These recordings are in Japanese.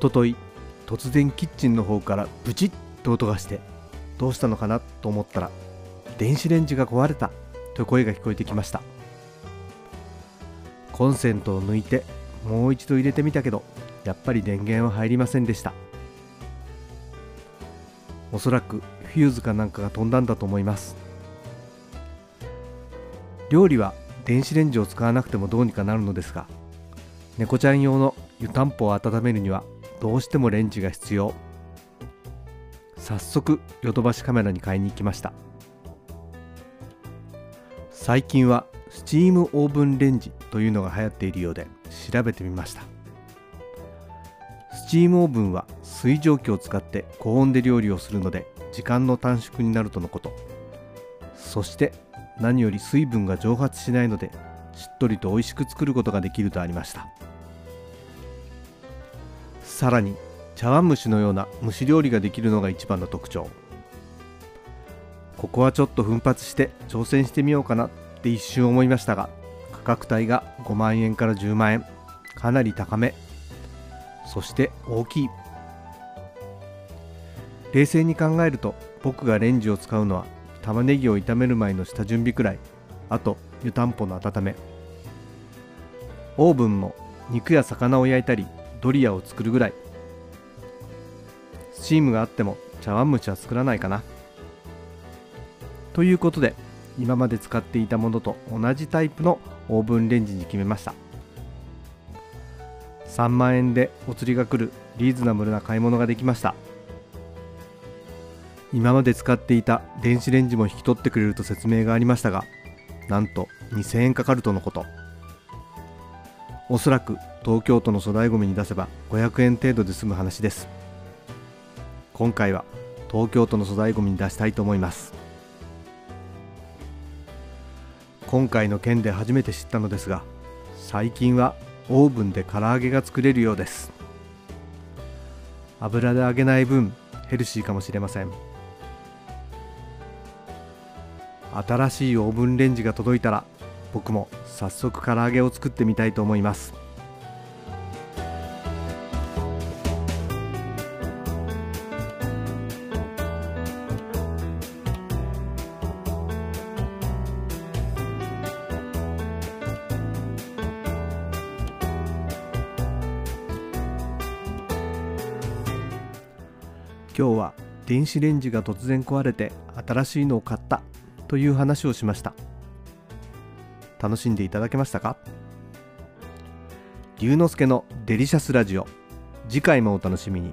ととい突然キッチンの方からブチッと音がしてどうしたのかなと思ったら電子レンジが壊れたと声が聞こえてきました。コンセントを抜いてもう一度入れてみたけどやっぱり電源は入りませんでした。おそらくフューズかなんかが飛んだんだと思います。料理は電子レンジを使わなくてもどうにかなるのですが猫ちゃん用の湯たんぽを温めるにはどうしてもレンジが必要。早速ヨドバシカメラに買いに行きました。最近はスチームオーブンレンジというのが流行っているようで調べてみました。スチームオーブンは水蒸気を使って高温で料理をするので時間の短縮になるとのこと。そして何より水分が蒸発しないのでしっとりと美味しく作ることができるとありました。さらに茶碗蒸しのような蒸し料理ができるのが一番の特徴。ここはちょっと奮発して挑戦してみようかなって一瞬思いましたが価格帯が5万円から10万円。かなり高め。そして大きい。冷静に考えると僕がレンジを使うのは玉ねぎを炒める前の下準備くらい。あと湯たんぽの温め。オーブンも肉や魚を焼いたりドリアを作るぐらい。スチームがあっても茶碗蒸しは作らないかな。ということで今まで使っていたものと同じタイプのオーブンレンジに決めました。3万円でお釣りが来るリーズナブルな買い物ができました。今まで使っていた電子レンジも引き取ってくれると説明がありましたがなんと2000円かかるとのこと。おそらく東京都の粗大ごみに出せば500円程度で済む話です。今回は東京都の粗大ごみに出したいと思います。今回の件で初めて知ったのですが最近はオーブンで唐揚げが作れるようです。油で揚げない分ヘルシーかもしれません。新しいオーブンレンジが届いたら僕も早速唐揚げを作ってみたいと思います。今日は電子レンジが突然壊れて新しいのを買ったという話をしました。楽しんでいただけましたか？龍之介のデリシャスラジオ。次回もお楽しみに。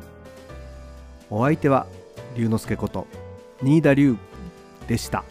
お相手は龍之介こと新田龍でした。